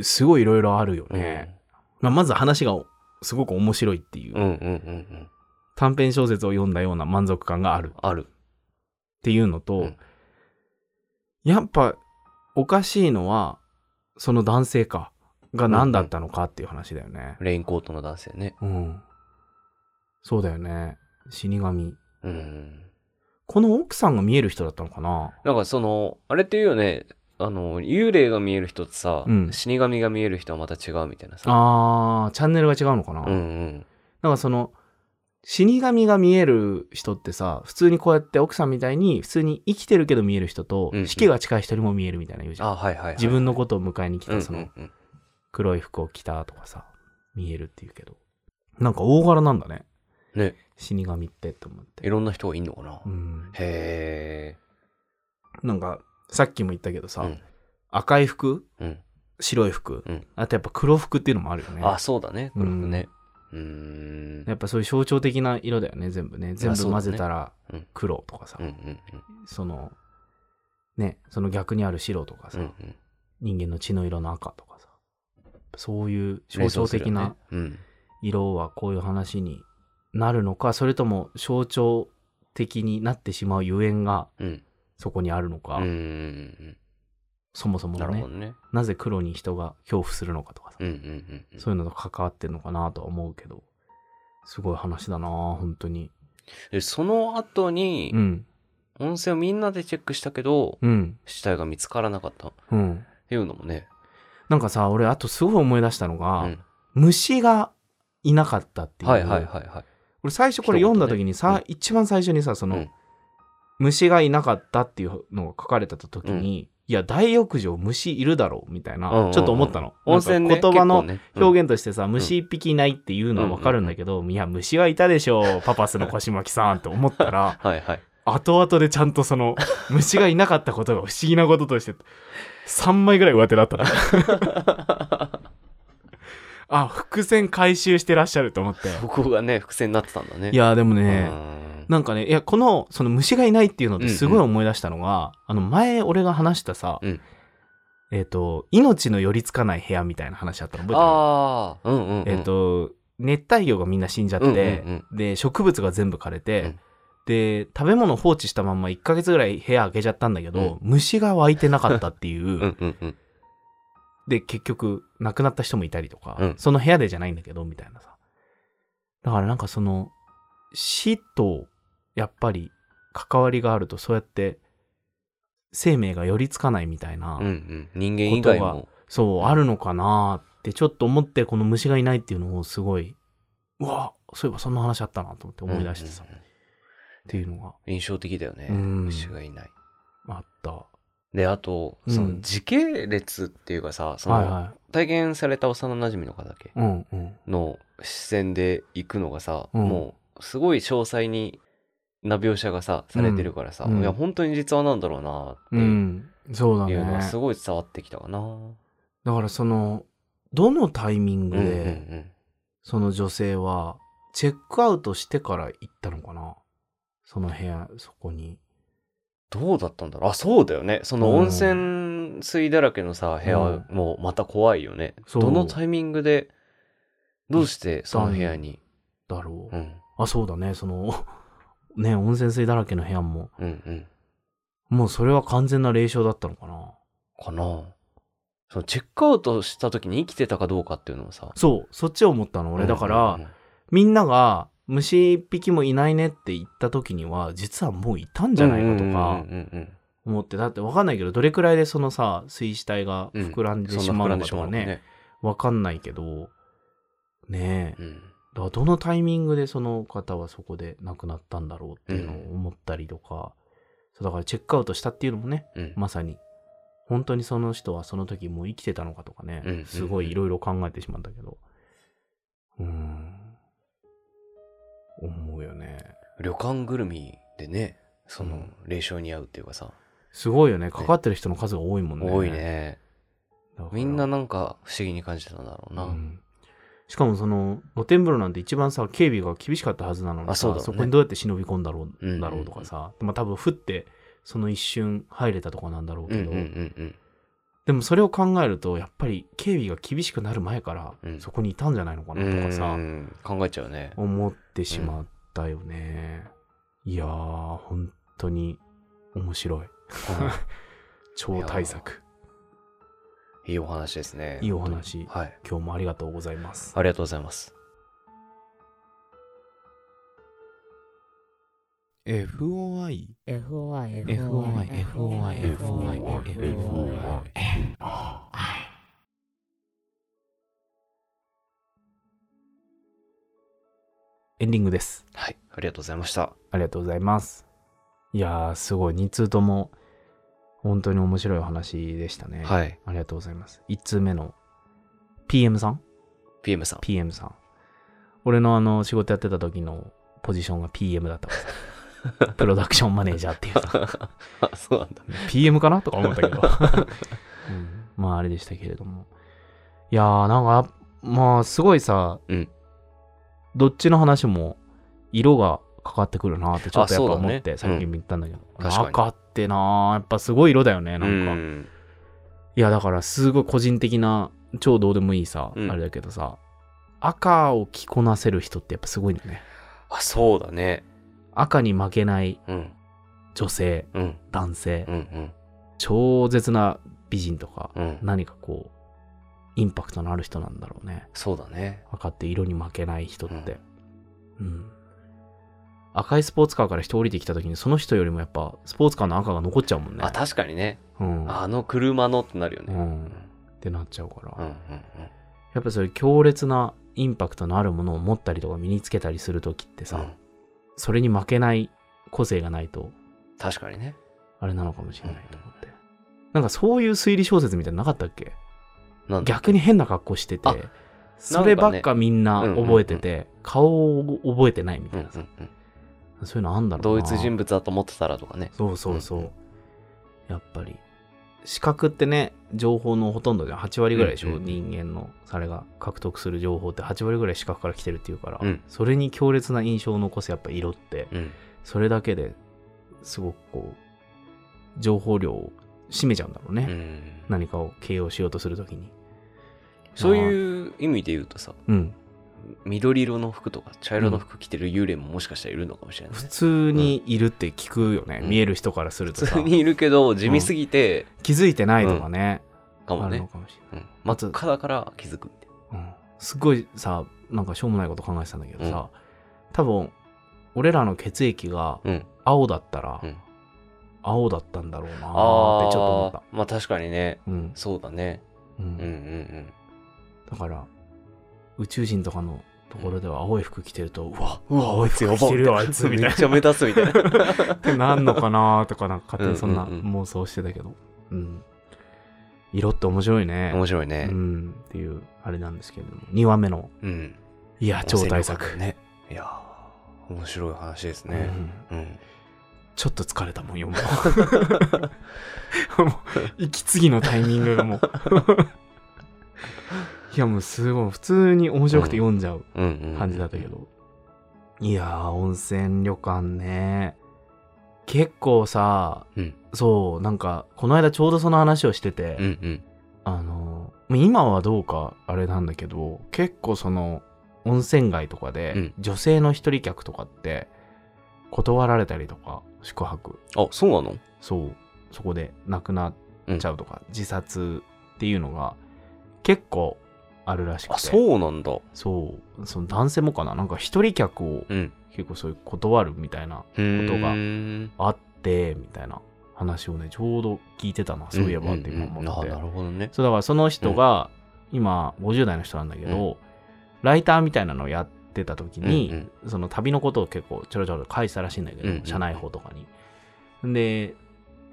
すごいいろいろあるよね。まあ、まず話がすごく面白いっていう、うんうんうんうんうん。短編小説を読んだような満足感があるっある。ていうのと、うんやっぱおかしいのは、その男性か、が何だったのかっていう話だよね。レインコートの男性ね。うん。そうだよね。死神。うん。この奥さんが見える人だったのかな？なんかその、あれっていうよね、あの、幽霊が見える人とさ、うん死神が見える人はまた違うみたいなさ。あー、チャンネルが違うのかな、うんうん。なんかその、死神が見える人ってさ、普通にこうやって奥さんみたいに普通に生きてるけど見える人と、うんうん死期が近い人にも見えるみたいな言うじゃん。あ、はいはいはい。自分のことを迎えに来うんうたそのんうん黒い服を着たとかさ、見えるっていうけど。なんか大柄なんだね。ね、死神ってって思って。いろんな人がいんのかな？うん。へなんか、さっきも言ったけどさ、うん赤い服？え。うん。白い服、うんあとやっぱ黒服っていうのもあるよね。あ、そうだね。黒くね。うーん。やっぱそういう象徴的な色だよね、全部ね。全部混ぜたらうん黒とかさ、その、ね、その逆にある白とかさ、うん。うんうん。人間の血の色の赤とかさ、そういう象徴的なうん。色はこういう話になるのか、それとも象徴的になってしまうゆえんがうん。そこにあるのか、うんうんそもそもなるほどね。なぜ黒に人が恐怖するのかとかさ、うんうんうんうん。そういうのと関わってんのかなとは思うけど、すごい話だな本当に。で、その後にう、ん、温泉をみんなでチェックしたけど、うん、死体が見つからなかったっうん。ていうのもね。なんかさ、俺あとすごい思い出したのが、うん虫がいなかったっていう。はいはいはいはい。俺最初これ読んだ時にさ、ね一番最初にさ、その、うん虫がいなかったっていうのが書かれてた時に、いや、大浴場虫いるだろうみたいな、うんうんうんちょっと思ったの。温泉ね。なんか言葉の表現としてさ、虫一匹いないっていうのはわかるんだけど、いや、虫はいたでしょう、パパスの腰巻さんって思ったら、はいはい。後々でちゃんとその、虫がいなかったことが不思議なこととして、3枚ぐらい上手だったの。あ、伏線回収してらっしゃると思って。ここがね、伏線になってたんだね。いや、でもうね、ん、なんかね、いや、この、その虫がいないっていうのですごい思い出したのが、あの、前俺が話したさ、うんえっ、と、命の寄りつかない部屋みたいな話あったの覚えてる？ああ、うんうん、うん。えっ、と、熱帯魚がみんな死んじゃって、うんうんで、植物が全部枯れて、うんで、食べ物放置したまんま1ヶ月ぐらい部屋開けちゃったんだけど、虫が湧いてなかったっていう、うんうんうん。で、結局、亡くなった人もいたりとか、うんその部屋でじゃないんだけど、みたいなさ。だからなんかその、死と、やっぱり、関わりがあると、そうやって、生命が寄りつかないみたいな、うんうん。人間以外も。そう、あるのかなって、ちょっと思って、この虫がいないっていうのをすごい、うわ、そういえばそんな話あったなと思って思い出してさ、うんうんうんっていうのが印象的だよね。うん虫がいない。あった。で、あと、うんその時系列っていうかさ、その、はいは体験された幼馴染の方だけい。うんうん。の視線で行くのがさ、うんもう、すごい詳細にな描写がさ、されてるからさ、うんいや、本当に実話なんだろうなってう。いうんそうだいうのはね。すごい伝わってきたかな。だからその、どのタイミングうんうんで、その女性は、チェックアウトしてから行ったのかな？その部屋、そこに。どうだったんだろう？あ、そうだよね。そのうん温泉水だらけのさ、部屋はもうまた怖いよね。そうどのタイミングで、どうしてその部屋に？だろう。うん。あ、そうだね。その、ね、温泉水だらけの部屋も、うんうん。もうそれは完全な霊障だったのかなかな？そのチェックアウトした時に生きてたかどうかっていうのはさ。そう、そっちを思ったの、俺。だから、うんうんみんなが、虫一匹もいないねって言った時には、実はもういたんじゃないかとか思って、だってわかんないけど、どれくらいでそのさ、水死体が膨らんでしまうのかとかね、わかんないけど、ねえ。うん。だからどのタイミングでその方はそこで亡くなったんだろうっていうのを思ったりとか、そうだからチェックアウトしたっていうのもね、うん。まさに、本当にその人はその時もう生きてたのかとかね、すごいいろいろ考えてしまったけど、うーん、思うよね。旅館ぐるみでね、そうのん、霊障に合うっていうかさ、すごいよね。かかってる人の数が多いもんね。多いね。みんななんか不思議に感じてたんだろうな。うんしかもその露天風呂なんて一番さ警備が厳しかったはずなのにさあそねこにどうやって忍び込んだろう,、うんだろうとかさ、まあ多分降ってその一瞬入れたとこなんだろうけど、うんうんうんうん。でもそれを考えるとやっぱり警備が厳しくなる前からうん。そこにいたんじゃないのかなとかさ、うん考えちゃうね。思ってしまったよね、いやー本当に面白い。超大作。いいお話ですね。いいお話。はい。今日もありがとうございます。ありがとうございます。FOI FOI FOI FOI FOI FOI「エンディングです。はい。ありがとうございました。ありがとうございます。いやー、すごい。2通とも、本当に面白いお話でしたね。はい。ありがとうございます。1通目の PM さん？PM さん。?PM さん。俺のあの、仕事やってた時のポジションが PM だったからさ。プロダクションマネージャーっていうさ。あ、そうなんだ。PM かな？とか思ったけど、うん。まああれでしたけれども。いやーなんかまあすごいさ、うん。どっちの話も色がかかってくるなってちょっとやっぱ思って、さっきも言ったんだけど、確かに。赤ってなー。やっぱすごい色だよねなんか、うん。いやだからすごい個人的な超どうでもいいさ、うん。あれだけどさ赤を着こなせる人ってやっぱすごいんだね。あ、そうだね。赤に負けないうん。女性うん。男性、うん。うん。超絶な美人とか、うん。何かこうインパクトのある人なんだろうねそうだね。赤って色に負けない人ってうん、赤いスポーツカーから人降りてきた時にその人よりもやっぱスポーツカーの赤が残っちゃうもんねあ、確かにね。うん、あの車のってなるよね。うんってなっちゃうから、うん。うん。やっぱそういう強烈なインパクトのあるものを持ったりとか身につけたりする時ってさ、うん。それに負けない個性がないと確かにね。あれなのかもしれないと思って、なんかそういう推理小説みたいなのなかったっけ？なんだ逆に変な格好しててあそればっかみんな覚えてて、顔を覚えてないみうんうたいなさ、んうん。そういうのあんだろう同な一人物だと思ってたらとかね。そうそうそう、うん。やっぱり視覚ってね情報のほとんどじゃん。8割ぐらいでしょ、うんうん人間のそれが獲得する情報って。8割ぐらい視覚から来てるっていうから、うん。それに強烈な印象を残すやっぱ色ってうん。それだけですごくこう情報量を占めちゃうんだろうね、うん。何かを形容しようとするときに。そういう意味で言うとさ、うん緑色の服とか茶色の服着てる幽霊ももしかしたらいるのかもしれないね。普通にいるって聞くよね、うん見える人からするとさ普通にいるけど、地味すぎて、気づいてないとかね、かもねあるの。かもしれないうん。真っ赤だから気づくみたいうんすごいさなんかしょうもないこと考えてたんだけどさ、多分俺らの血液がな。うん。青だったら、うん青だったんだろうなってちょっと思ったあ、まあ確かにね。うんそうだね。うんうんうんだから宇宙人とかのところでは青い服着てると、うわうん。青い服着てるよあいつみたいめっちゃ目立つみたいな。なってなんのかなーとかなんか勝手にそんな妄想してたけど、うん色って面白いね面白いうね。んっていうあれなんですけれども2話目のうん。いや超大作、ね。いやー面白い話ですね。うんうん。ちょっと疲れたもん読むの もう息継ぎのタイミングがもういやもうすごい普通に面白くて読んじゃううんうん。感じだったけど、いやー温泉旅館ね。結構さ、うん。そうなんかこの間ちょうどその話をしてて、うんうん。あの今はどうかあれなんだけど結構その温泉街とかで、うん。女性の一人客とかって断られたりとか宿泊。あ、そうなの？そう。そこで亡くなっちゃうとか、自殺っていうのが結構あるらしくて。あ、そうなんだ。そう。その男性もかな？なんか一人客をうん。結構そういう断るみたいなことがあってみたいな話をねちょうど聞いてたな。そういえばって今思って、あ、なるほどね。そうだからその人が今50代の人なんだけど、ライターみたいなのをやってた時に、うんその旅のことを結構ちょろちょろ書いてたらしいんだけど、うんうん。社内報とかに。で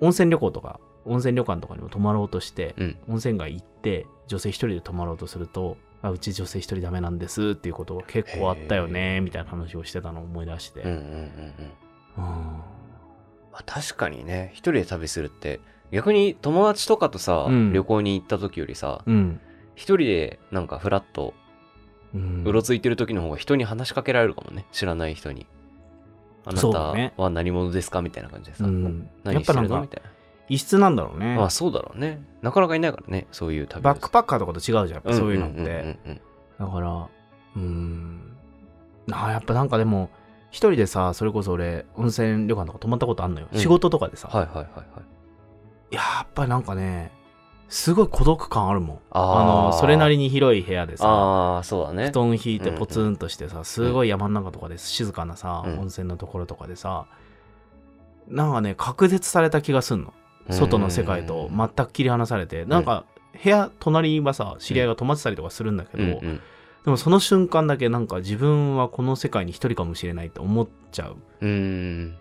温泉旅行とか温泉旅館とかにも泊まろうとして、うん。温泉街行って女性一人で泊まろうとするとあうち女性一人ダメなんですっていうことが結構あったよねみたいな話をしてたのを思い出して、うんうんうんうん。うん。まあ、確かにね、一人で旅するって、逆に友達とかとさ、うん。旅行に行った時よりさ、うん。一人でなんかフラッとうろついてる時の方が人に話しかけられるかもね。知らない人に。あなたは何者ですか？みたいな感じでさ。うん。や何してるの？みたい異質なんだろうね、あそうだろうね。なかなかいないからね、そういう旅バックパッカーとかと違うじゃんやっぱそういうのって、んんうんうんだから、うーん。あーやっぱなんかでも、一人でさ、それこそ俺、温泉旅館とか泊まったことあんのよ。うん仕事とかでさ。はいはいはいはい。いややっぱりなんかね、すごい孤独感あるもん。ああの、それなりりに広い部屋でさ、ああ、そうだね。布団引いてポツンとしてさ、すごい山の中とかで静かなさ、うん温泉のところとかでさ、なんかね、隔絶された気がすんの。外の世界と全く切り離されて、なんか部屋隣はさ知り合いが泊まってたりとかするんだけど、うんうんでもその瞬間だけなんか自分はこの世界に一人かもしれないって思っちゃう。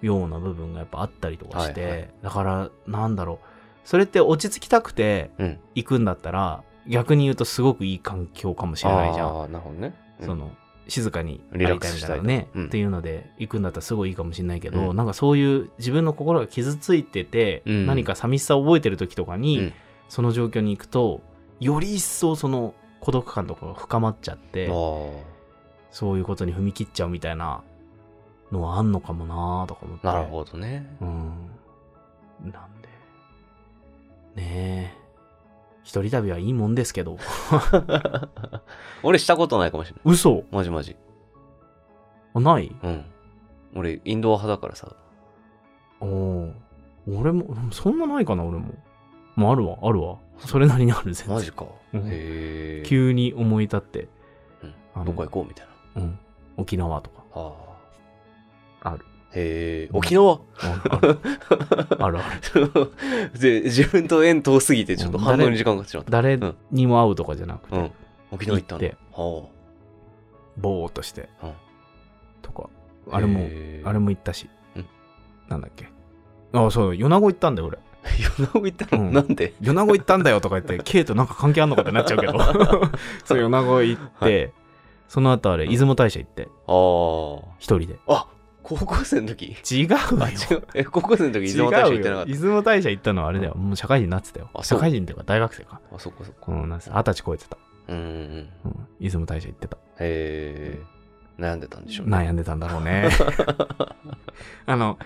ような部分がやっぱあったりとかして、はいはいだからなんだろうそれって落ち着きたくてうん。行くんだったら逆に言うとすごくいい環境かもしれないじゃん、ああ、なるほどね。うんその静かにリラックやりたいスみたいなね、うん。っていうので行くんだったらすごいいいかもしれないけど、うん。なんかそういう自分の心が傷ついてて、うん。何か寂しさを覚えてる時とかに、うん。その状況に行くとより一層その孤独感とかが深まっちゃってそういうことに踏み切っちゃうみたいなのはあんのかもなとか思って。なるほどね。うん。なんで。ねえ一人旅はいいもんですけど 俺したことないかもしれない。嘘？マジマジ。あない？うん。俺、インドア派だからさ。おお俺もそんなないかな俺ももうあるわあるわそれなりにある全然マジか。うんへえ。急に思い立って、あのうんどこ行こう？みたいな。うん、沖縄とかあある。へえ。うん沖縄。あある。ある。で、自分と縁遠すぎて、ちょっと反応に時間がかかってしまった。誰うん。にも会うとかじゃなくて、うん。沖縄行ったの？行って。はぼーっとして、うんとか。あ。あれもあれも行ったし、うん。なんだっけ。あそう米子行ったんだよ俺。米子行ったの、うん。なんで？米子行ったんだよとか言って、K となんか関係あんのかってなっちゃうけど。そう、米子行って、はその後あれ、出雲大社行って、あ一人で。あ。あ、高校生の時？違うよ。あ、違う。え、高校生の時、出雲大社行ってなかっ違うよ出雲大社行ったのはあれだよ。もう社会人になってたよ。あそう社会人っていうか大学生か。た。あ、そっかそっか。うん、なんせ二十歳超えてた。うんうんうん。うん、出雲大社行ってた。へえ。悩んでたんでしょうね。悩んでたんだろうね。あの、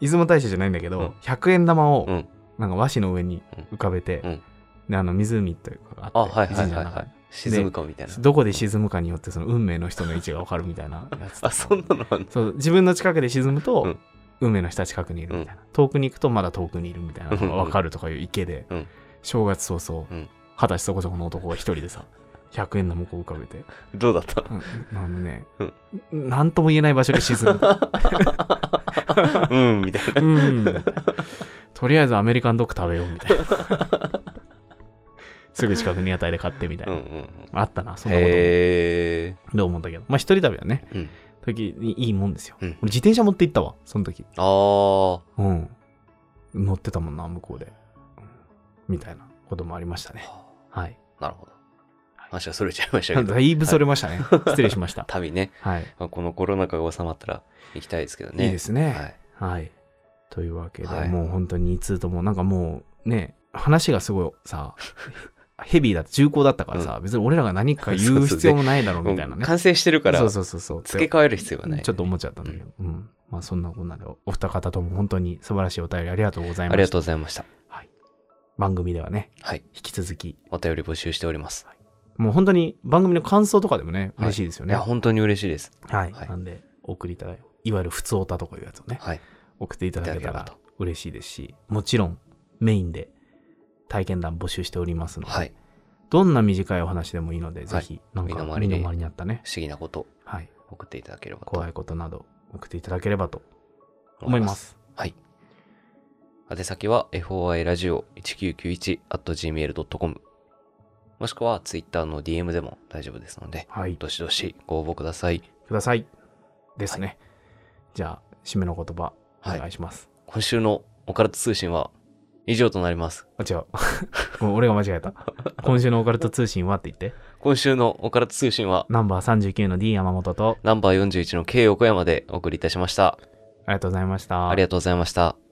出雲大社じゃないんだけど、うん100円玉をうん、なんか和紙の上に浮かべて、うんで、あの、湖というかがあ、あって、はいはいはい神社の中にはい。沈むかみたいな。どこで沈むかによってその運命の人の位置が分かるみたいなやつ あ、そんなのあんの？そう自分の近くで沈むと、うん。運命の人は近くにいるみたいな、遠くに行くとまだ遠くにいるみたいなのが分かるとかいう池で、うん。正月早々うん。二十歳そこそこの男が一人でさ100円の向こう浮かべて、どうだった？うん。あのね、うん。なんとも言えない場所で沈む。うん、みたいな。うん。とりあえずアメリカンドッグ食べようみたいなすぐ近くに屋台で買ってみたいな、うんうんうん。あったなそんなことう思ったけど。まあ一人旅はねうん。時にいいもんですよ、うん。俺自転車持って行ったわその時。ああ。うん。乗ってたもんな向こうで、うんみたいなこともありましたね。はい。なるほど。話はそれちゃいましたけど。だいぶそれましたね、失礼しました。旅ね。はい、まあこのコロナ禍が収まったら行きたいですけどね。いいですね。はい。はい。というわけで、はい。もう本当に2通ともなんかもうね話がすごいさヘビーだ重厚だったからさ、別に俺らが何か言う必要もないだろうみたいなね。もう完成してるからそう、そうそうそう。付け替える必要がない。ちょっと思っちゃったんだけど、うん。まあそんなこんなでお二方とも本当に素晴らしいお便りありがとうございました。ありがとうございました。番組ではねはい。引き続き。お便り募集しております。もう本当に番組の感想とかでもねはい。嬉しいですよね。いや、本当に嬉しいです。はい、はい。なんでお送りいただいいわゆる普通オタとかいうやつをねはい。送っていただけたら嬉しいですしもちろんメインで体験談募集しておりますので、はい。どんな短いお話でもいいので、はいぜひなんか身の回りにあったね、不思議なことはい、送っていただければと怖いことなど送っていただければと思います。はい。宛先は foiradio1991.gmail.com もしくは Twitter の DM でも大丈夫ですので、はい、どしどしご応募ください。ください。ですね。じゃあ、締めの言葉、おはい願いします。今週のオカルト通信は以上となります。あ、違う。ごめん俺が間違えた。今週のオカルト通信はって言って、今週のオカルト通信はナンバー39の D 山本と、ナンバー41の K 横山でお送りいたしました。ありがとうございました。ありがとうございました。